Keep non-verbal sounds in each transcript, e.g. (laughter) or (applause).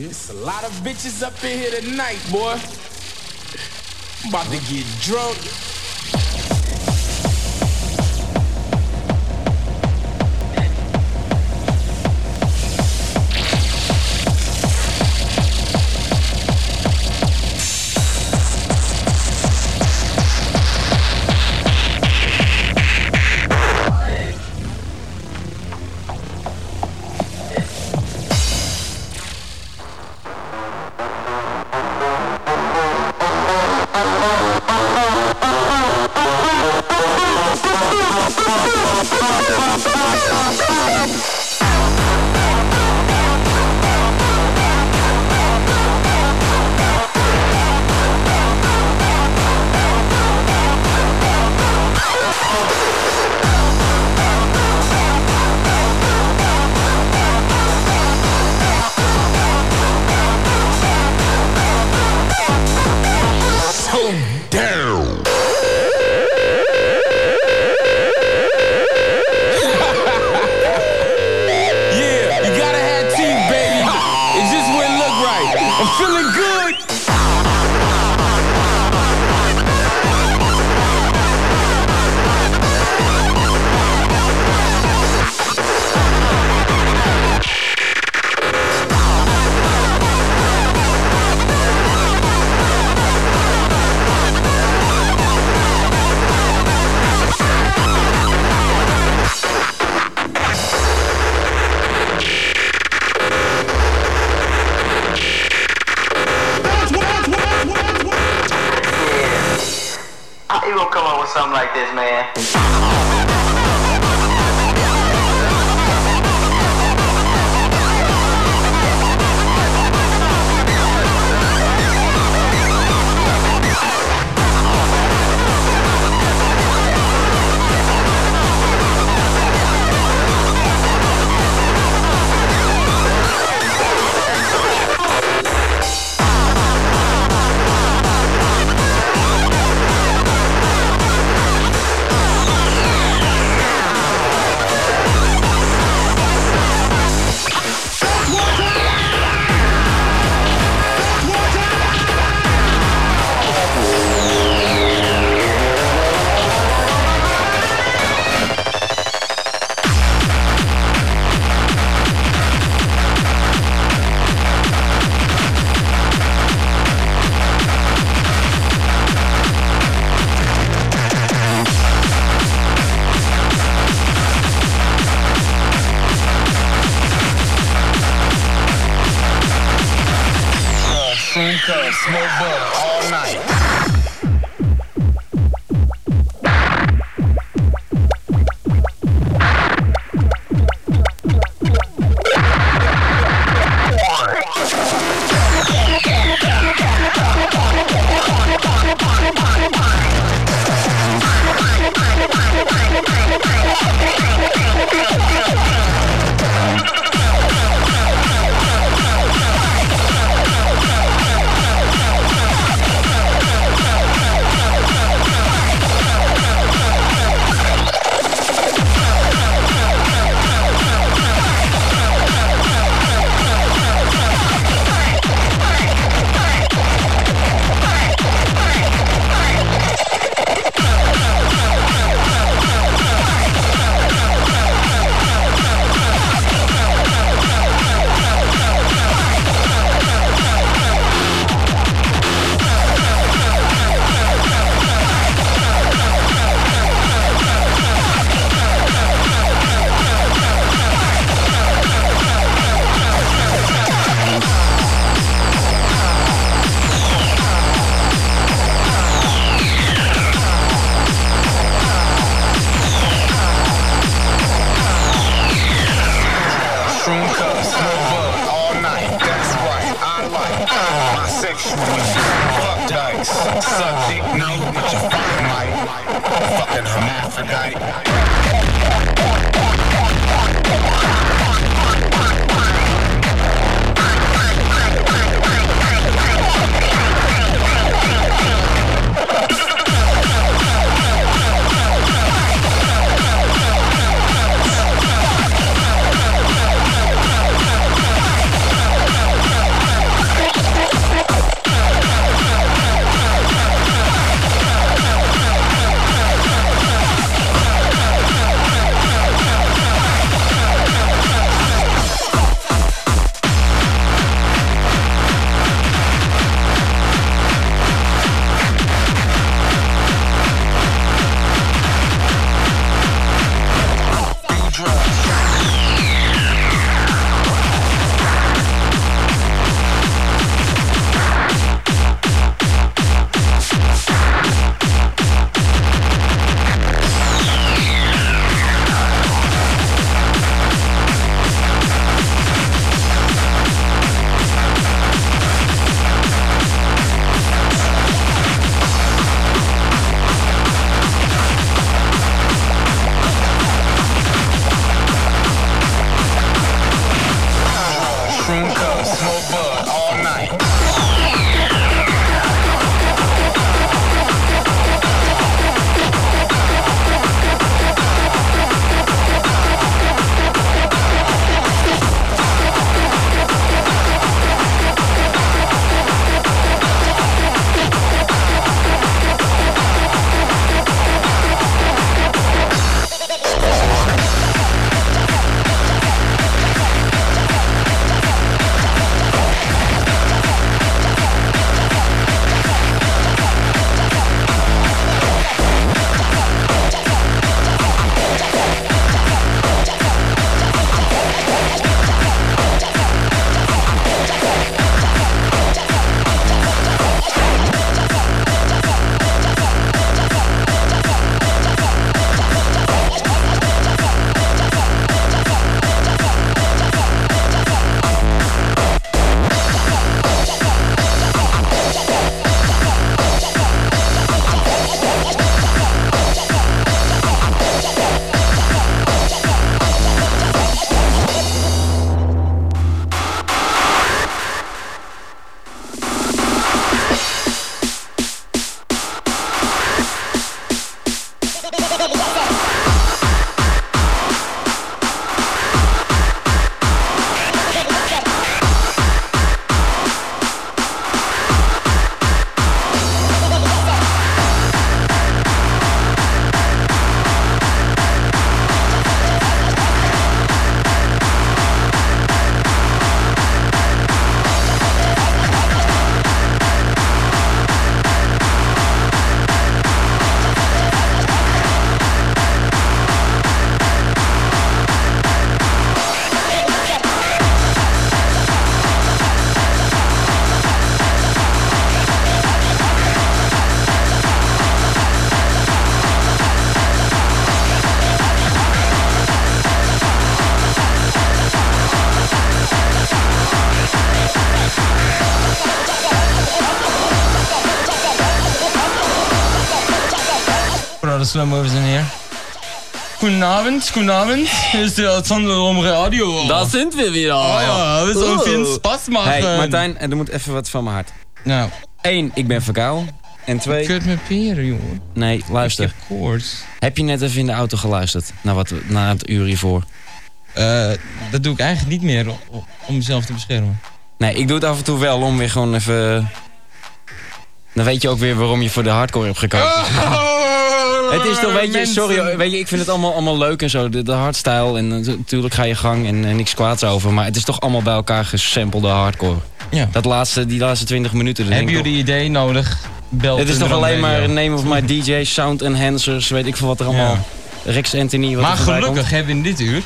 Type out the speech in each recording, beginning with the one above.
There's a lot of bitches up in here tonight, boy. I'm about to get drunk. this man. Slow movers in hier. Goedenavond, goedenavond. Hier ist der Alexander om Radio. Daar sind wir wieder. Oh ja, we zullen veel Spaß machen. Hey, Martijn, er moet even wat van mijn hart. Nou, Eén, ik ben verkouden. En twee, kut met peren, jongen. nee, Ik luister. heb koorts. Heb je net even in de auto geluisterd naar, wat, naar het uur hiervoor? Eh, dat doe ik eigenlijk niet meer om, mezelf te beschermen. Nee, ik doe het af en toe wel om weer gewoon even... Dan weet je ook weer waarom je voor de hardcore hebt gekozen. Het is toch, weet je, sorry, weet je, ik vind het allemaal, allemaal leuk en zo, de, de hardstyle. En eh, natuurlijk ga je gang en, en niks kwaads over. Maar het is toch allemaal bij elkaar gesampelde hardcore. Ja. Dat laatste, die laatste 20 minuten. dat Hebben jullie idee nodig? Bel Het is toch alleen maar name of my DJ, sound enhancers, weet ik veel wat er allemaal. Rex Anthony, wat Maar gelukkig hebben we in dit uur...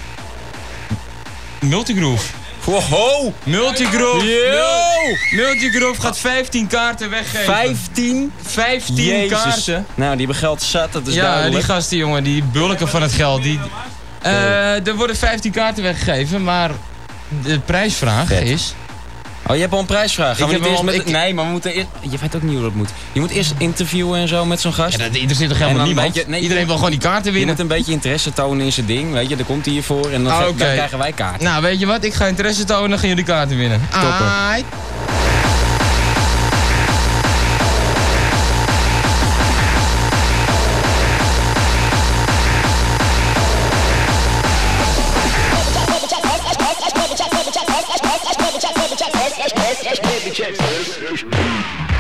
Multigroove. Wow, Multigroove. Yo! Mul- Multigroove gaat 15 kaarten weggeven. 15? 15 Jezus. kaarten. Nou, die hebben geld zat, dat is ja, duidelijk. die gasten, jongen, die bulken van het geld. Die, Eh, er worden 15 kaarten weggegeven, maar de prijsvraag Vet. is... Oh, je hebt al een prijsvraag. Gaan Ik heb wel- met... ik- Nee, maar we moeten eerst... Je weet ook niet hoe dat moet. Je moet eerst interviewen en zo met zo'n gast. Ja, dat interesseert toch En helemaal niemand? weet je- nee, Iedereen wil gewoon die kaarten je winnen. moet een beetje interesse tonen in zijn ding, weet je. Dan komt hij hiervoor en dan, Ah, dan krijgen wij kaart. Nou, weet je wat? Ik ga interesse tonen, dan gaan jullie kaarten winnen. Topper. Aight. You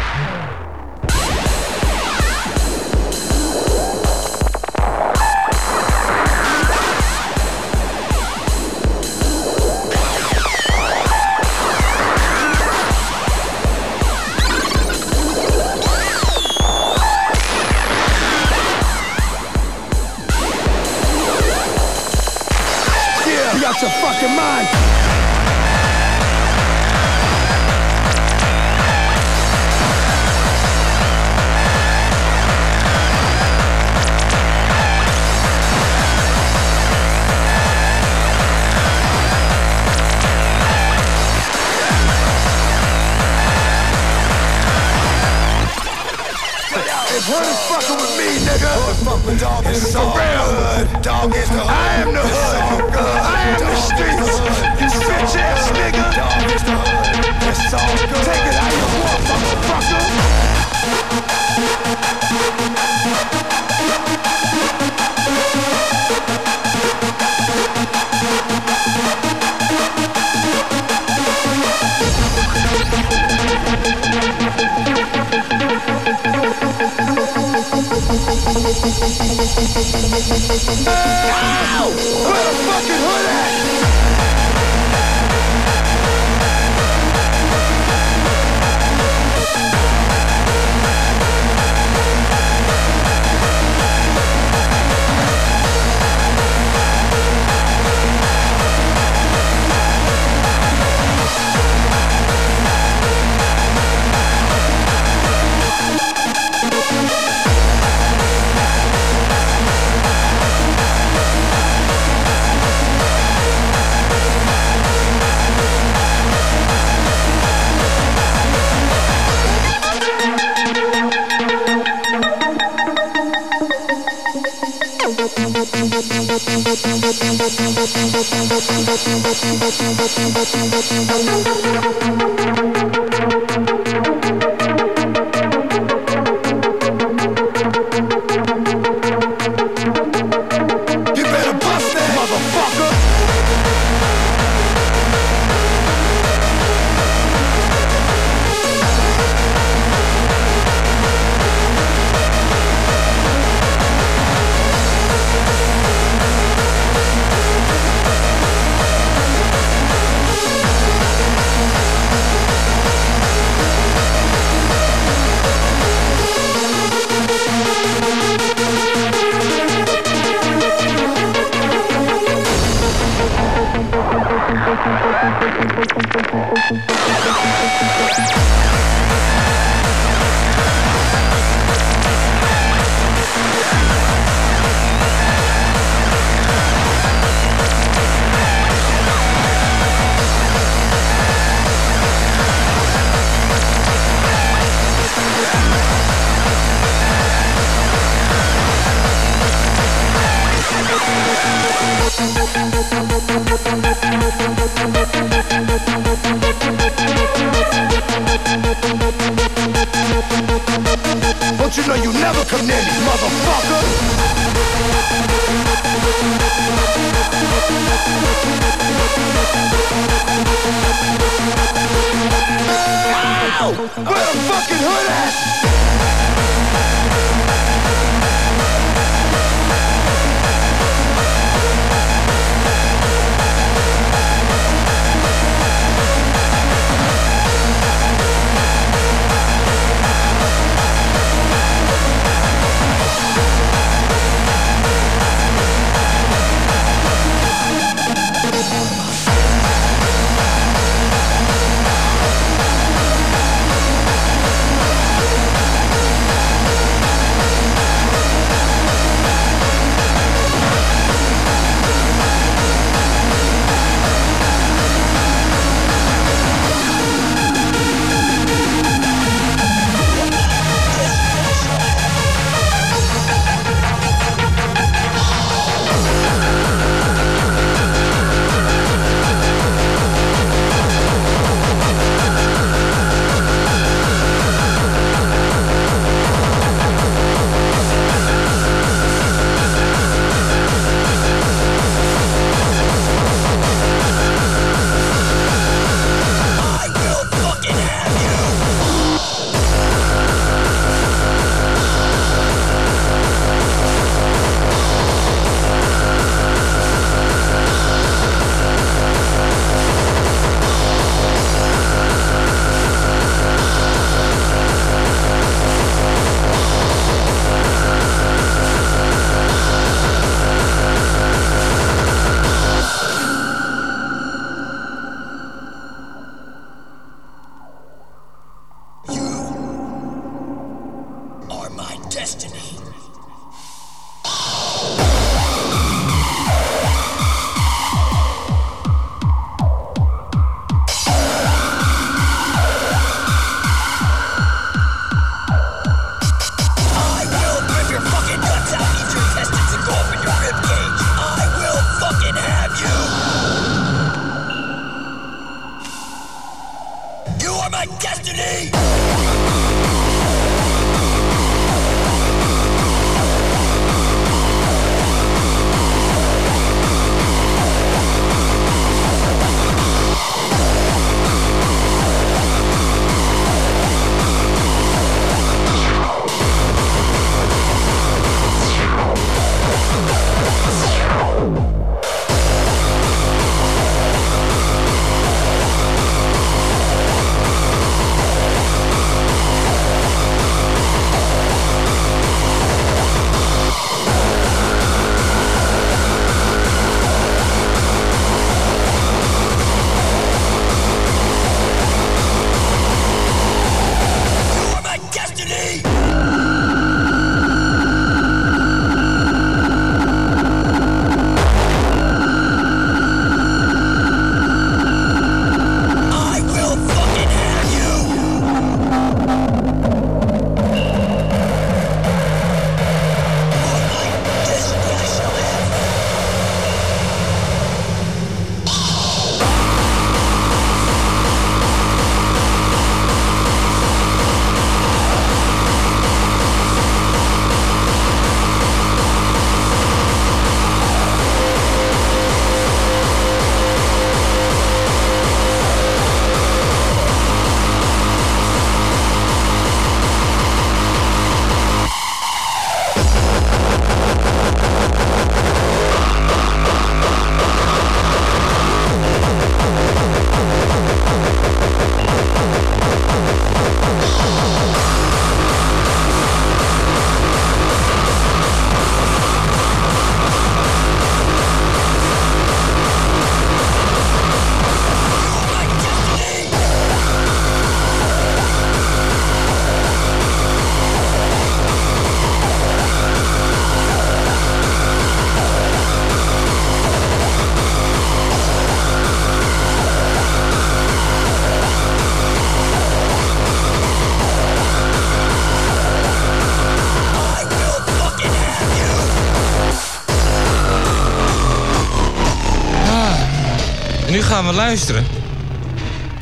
gaan we luisteren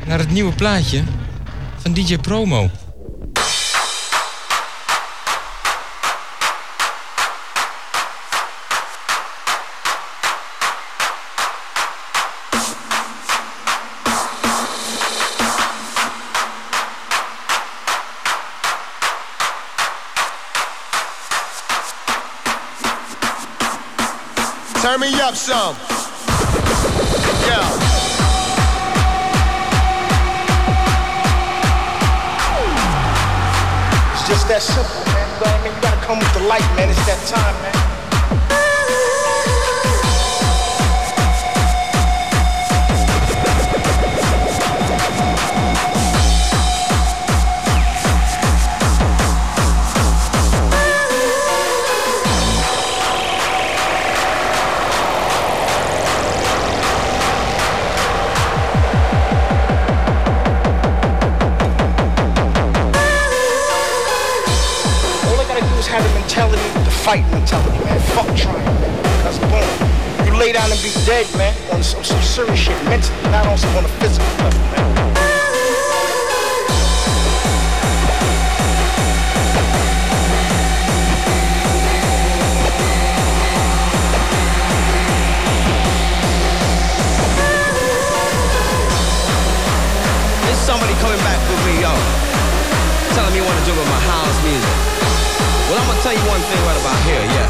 naar het nieuwe plaatje van DJ Promo. Turn me up some. Have the mentality, the fight mentality, man. Fuck trying. That's boom. You lay down and be dead, man, on some, some serious shit mentally, not on some on a physical level, man. There's somebody coming back with me, yo. Telling me to do with my house music. Well, I'm gonna tell you one thing right about here, yeah.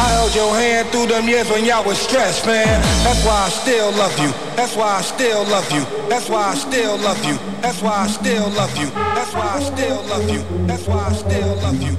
I held your hand through them years when y'all was stressed, man. That's why I still love you. That's why I still love you. That's why I still love you. That's why I still love you. That's why I still love you. That's why I still love you.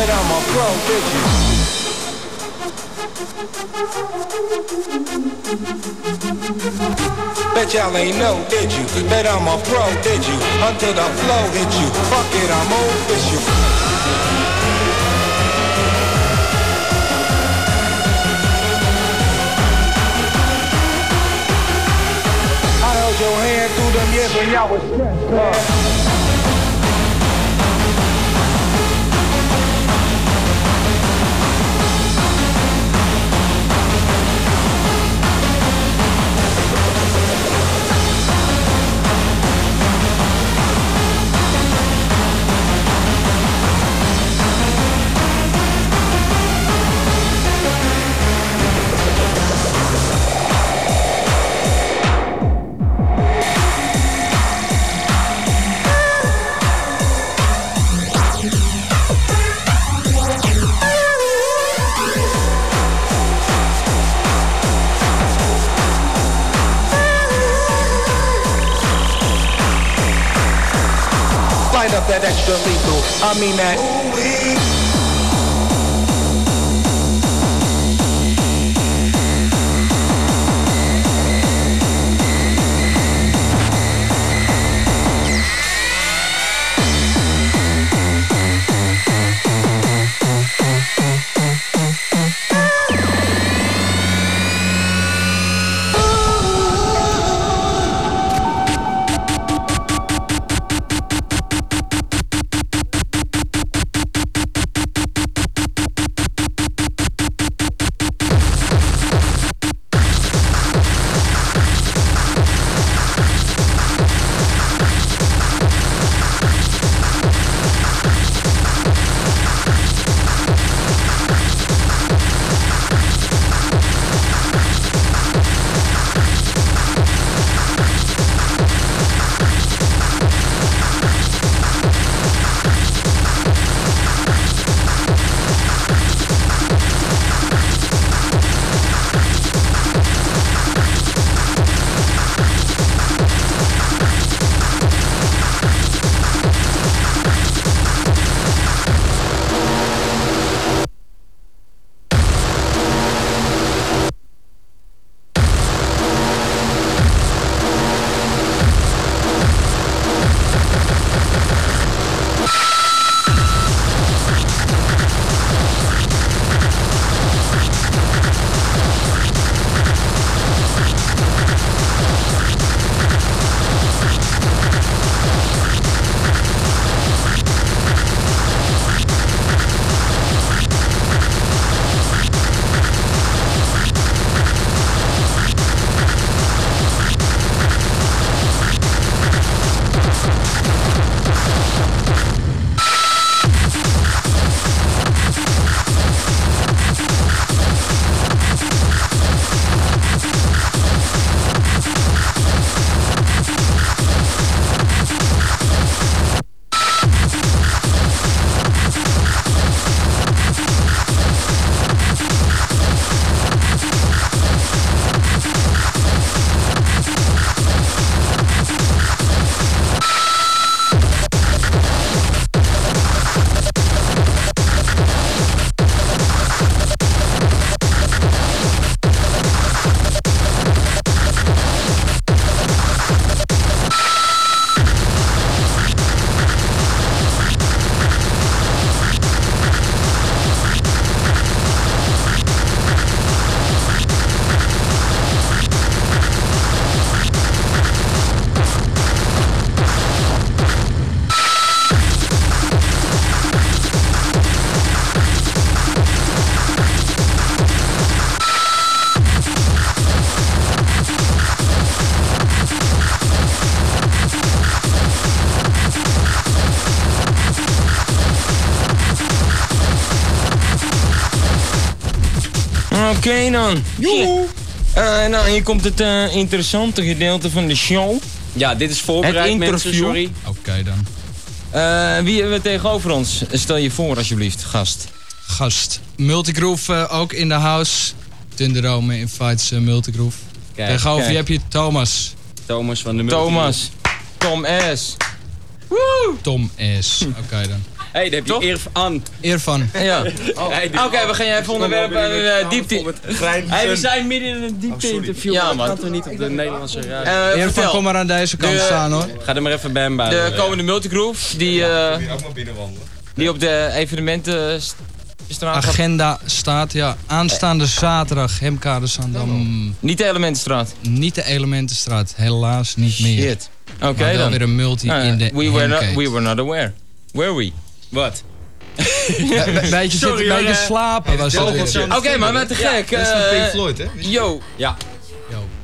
That I'm a pro, you? Bet y'all ain't know, did you? That I'm a pro, did you? Until the flow hit you. Fuck it, I'm official. I held your hand through them years when y'all was stressed. Lethal. I mean that. Oké Eh, nou, hier komt het eh, interessante gedeelte van de show. Ja, dit is voorbereid, Het mensen, interview. sorry. Oké dan. Eh, wie hebben we tegenover ons? Stel je voor, alsjeblieft, gast. Gast. Multigroove eh, ook in de house. Thunderdome invites uh, Multigroove. Kijk, Tegenover kijk. je heb je Thomas. Thomas van de Multi- Thomas. Tom S. Tom S. Oké dan. Hey, daar heb je Toch? eer aan. Eervan. Ja. (laughs) Oké, we gaan jij even onderwerp uh, diepte. Hey, we zijn midden in een diepte-interview. Ja, maar man. dat kan toch niet op de Nederlandse radio? Eh, Eervan, vertel. kom maar aan deze kant De- staan hoor. Ga er maar even bij hem bij. De komende multigroove die, eh, die op de evenementenstraat gaat. Agenda staat, ja. Aanstaande zaterdag, Hemkade Zandam. Niet de elementenstraat. Niet de Elementenstraat, helaas niet meer. Shit. Oké wel dan. weer een multi Ah, in de we, were not, we were not aware. Were we? Wat? Be- be- (laughs) beetje zitten, beetje eh, slapen was. Oké, maar wat te gek. Dat is van eh, Pink Floyd, hè? Yo. Ja.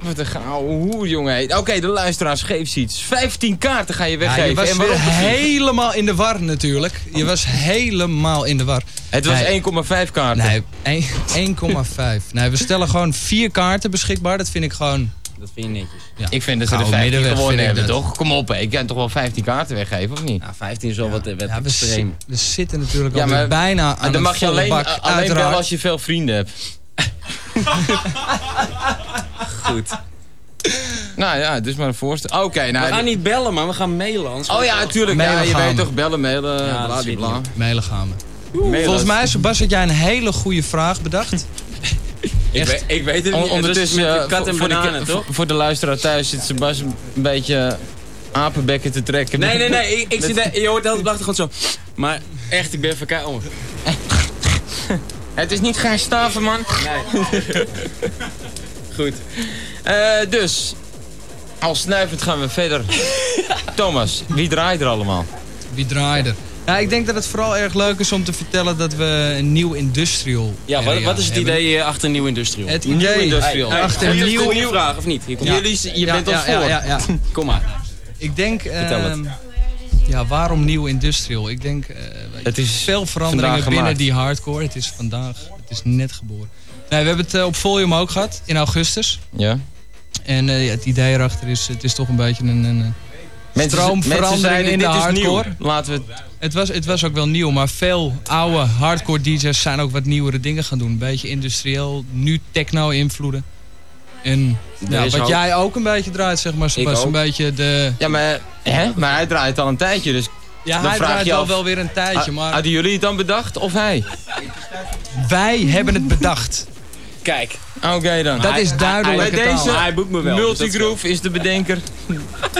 Wat een gouden hoer, jongen. Oké, de luisteraars, geef iets. 15 kaarten ga je Ja, weggeven. je was en waarom helemaal in de war natuurlijk. Je was helemaal in de war. Het was Nee. 1,5 kaarten. Nee, één- 1,5. Nee, we stellen gewoon vier kaarten beschikbaar. Dat vind ik gewoon... Dat vind je netjes. Ja. Ik vind dat ze de Gouden 15 middenweg gewonnen hebben, dat. toch? Kom op, hè. ik kan toch wel 15 kaarten weggeven, of niet? Nou, 15 is wel wat, wat Ja, extreem. we zitten natuurlijk Ja, alweer maar- bijna aan dan mag je alleen, bak. alleen als je veel vrienden hebt. (laughs) Goed. Nou ja, dus maar een voorstel. Oké, nou... We gaan niet bellen, maar we gaan mailen. Oh ja, natuurlijk. Ja, je weet we. toch, bellen, mailen, Ja, bla, bla, bla. Mailen gaan we. Volgens mij, Sebas, had jij een hele goede vraag bedacht. Ik, weet, ik weet het niet. ondertussen, Het is eh, met de kat voor, en voor de, bananen, toch? voor- de luisteraar thuis zit Sebas een beetje apenbekken te trekken. Nee, nee, nee. Ik, ik zit, daar- je hoort de hele dag gewoon zo. Maar echt, ik ben even elkaar om. (laughs) Het is niet gaan staven, man. (laughs) Goed. Eh, dus, al snuivend gaan we verder. (laughs) Thomas, wie draait er allemaal? Wie draaide er? Ja, ik denk dat het vooral erg leuk is om te vertellen dat we een nieuw industrial Ja, wat, area wat is het hebben. idee eh, achter Nieuw Industrial? Het Nieuw idee industrial. Hey, achter een nieuw, nieuw... nieuwe vraag, of niet? Hier komt Jullie, je Ja, bent ja, ja, voor. ja, ja. (laughs) Kom maar. Ik denk... Ehm, Ja, waarom nieuw industrial? Ik denk... eh, Het is veel veranderingen binnen die hardcore. Het is vandaag, het is net geboren. Nee, we hebben het eh, op Volume ook gehad, in augustus. Ja. En eh, ja, het idee erachter is, het is toch een beetje een... een Mensen, Stroomverandering mensen in de hardcore. Laten we het... was, het was ook wel nieuw, maar veel oude hardcore DJ's zijn ook wat nieuwere dingen gaan doen. Een beetje industrieel, nu techno-invloeden. En ja, is wat jij ook een beetje draait, zeg maar, ook. een beetje de... Ja, maar, hè? maar hij draait al een tijdje, dus Ja, Dan hij vraag draait je wel, af- wel weer een tijdje, maar hadden jullie het dan bedacht of hij? wij hebben het bedacht. Kijk. Oké dan. Dat is Bij duidelijk deze Maar hij boekt me wel. Multigroove is de bedenker.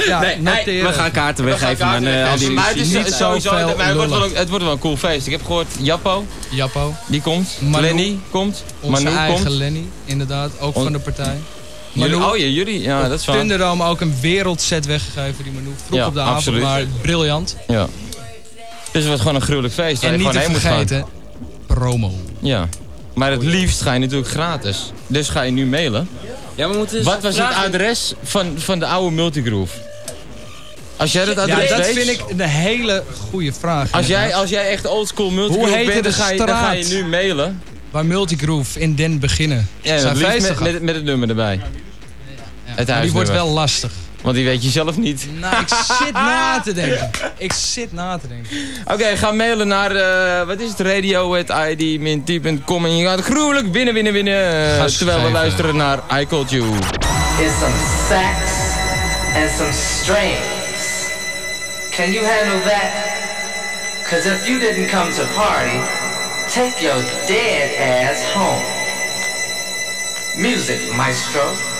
Ja, Nee, we gaan kaarten weggeven. Maar, eh, al die maar het is niet sowieso, het wordt, wel, het wordt wel een cool feest. Ik heb gehoord, Jappo, Jappo, die komt. Manu. Lenny komt. onze Manu eigen komt. Lenny, inderdaad, ook On- van de partij. Manu, oh ja, jullie. Ja, dat is waar. Thunderdome ook een wereldset weggegeven, die Manu. Vroeg Ja, op de avond, absoluut. maar briljant. Ja. Dus het wordt gewoon een gruwelijk feest. En niet te vergeten, promo. Ja. Maar het liefst ga je natuurlijk gratis. Dus ga je nu mailen. Ja, we moeten eens Wat was het adres van, van de oude Multigroove? Als jij dat Ja, adres dat weet, vind ik een hele goede vraag. Als jij, als jij echt oldschool Multigroove bent, dan de ga, je, dan ga je nu mailen. Waar Multigroove in Den beginnen. Ja, met, met, met het nummer erbij. Ja, het maar die wordt wel lastig. Want die weet je zelf niet. Nou, ik zit na te denken. Ik zit na te denken. Oké, ga mailen naar, eh, wat is het, radio.id-t.com en je gaat gruwelijk winnen, winnen, winnen. terwijl we luisteren naar I Called You. is some sax and some strings. Can you handle that? Cause if you didn't come to party, take your dead ass home. Music, maestro.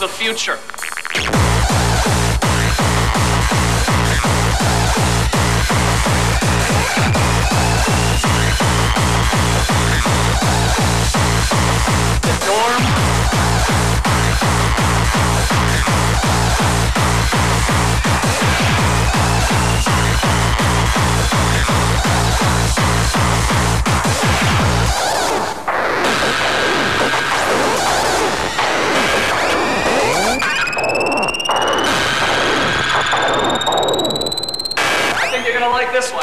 The future. Like this one.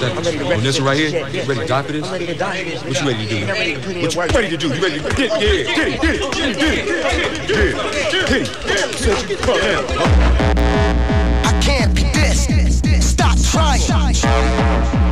To put this second? On this right here? You ready to die for this? I'm ready to die for this. What you ready to do? I'm ready to put in What you ready to do? You ready to get it? Yeah, get it, get it, get it, get it, get it, get it. Said you get fucked. I can't be this. Stop trying.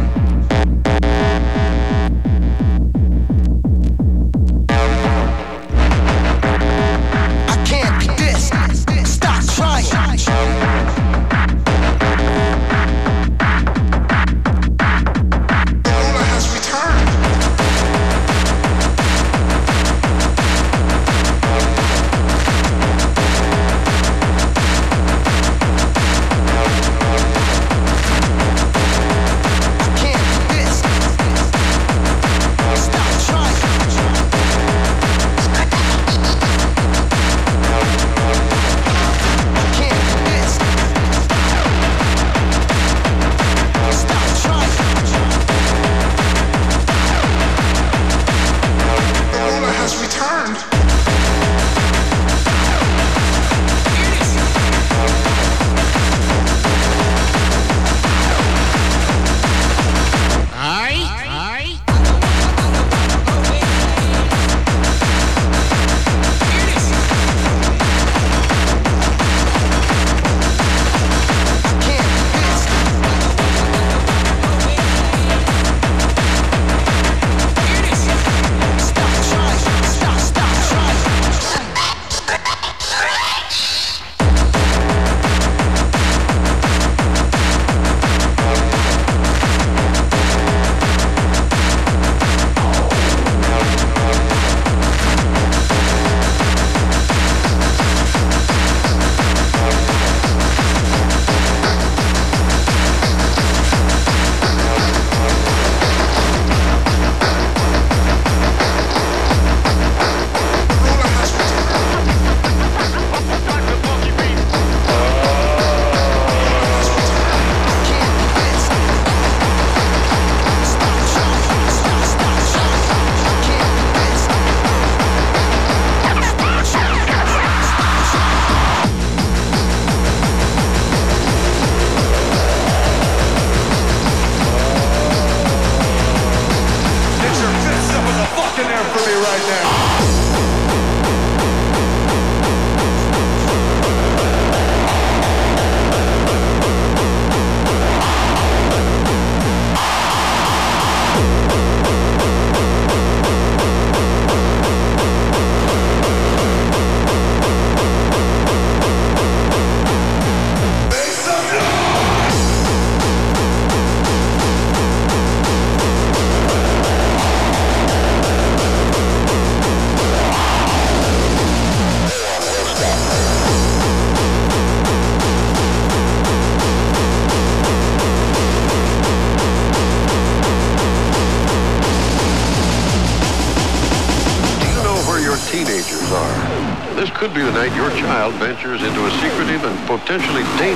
Into a secretive and potentially dangerous